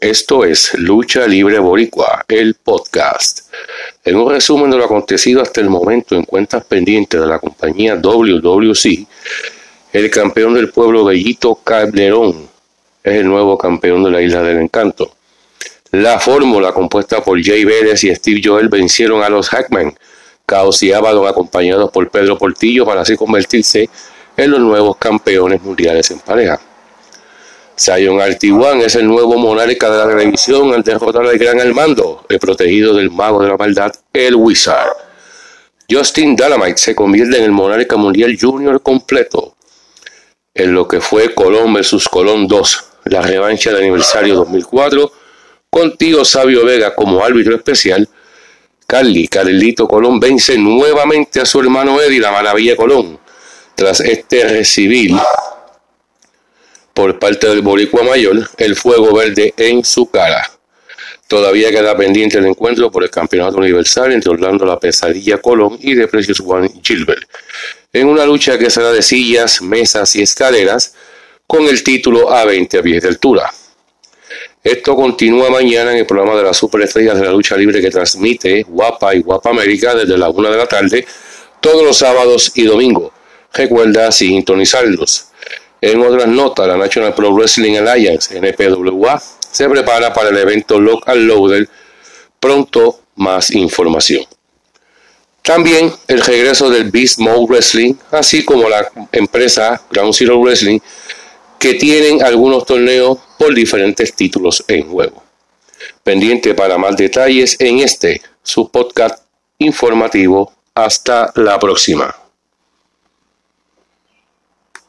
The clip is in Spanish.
Esto es Lucha Libre Boricua, el podcast. En un resumen de lo acontecido hasta el momento en cuentas pendientes de la compañía WWC, el campeón del pueblo Bellito Calderón es el nuevo campeón de la Isla del Encanto. La fórmula compuesta por Jay Vélez y Steve Joel vencieron a los Hackman, Caos y Avalon acompañados por Pedro Portillo para así convertirse en los nuevos campeones mundiales en pareja. Zion Artiguan es el nuevo monarca de la televisión al derrotar al gran Armando, el protegido del mago de la maldad, el Wizard. Justin Dynamite se convierte en el monarca mundial junior completo. En lo que fue Colón vs Colón 2, la revancha del aniversario 2004, con Tío Sabio Vega como árbitro especial, Carly Carlito Colón vence nuevamente a su hermano Eddie, la maravilla Colón, tras este recibir por parte del Boricua Mayor el fuego verde en su cara. Todavía queda pendiente el encuentro por el Campeonato Universal entre Orlando La Pesadilla Colón y de Precious Juan Gilbert, en una lucha que será de sillas, mesas y escaleras con el título a 20 pies de altura. Esto continúa mañana en el programa de las superestrellas de la lucha libre que transmite Guapa y Guapa América desde la una de la tarde todos los sábados y domingos. Recuerda sintonizarlos. En otras notas, la National Pro Wrestling Alliance, NPWA, se prepara para el evento Local Loader. Pronto más información. También el regreso del Beast Mode Wrestling, así como la empresa Ground Zero Wrestling, que tienen algunos torneos por diferentes títulos en juego. Pendiente para más detalles en este, su podcast informativo. Hasta la próxima.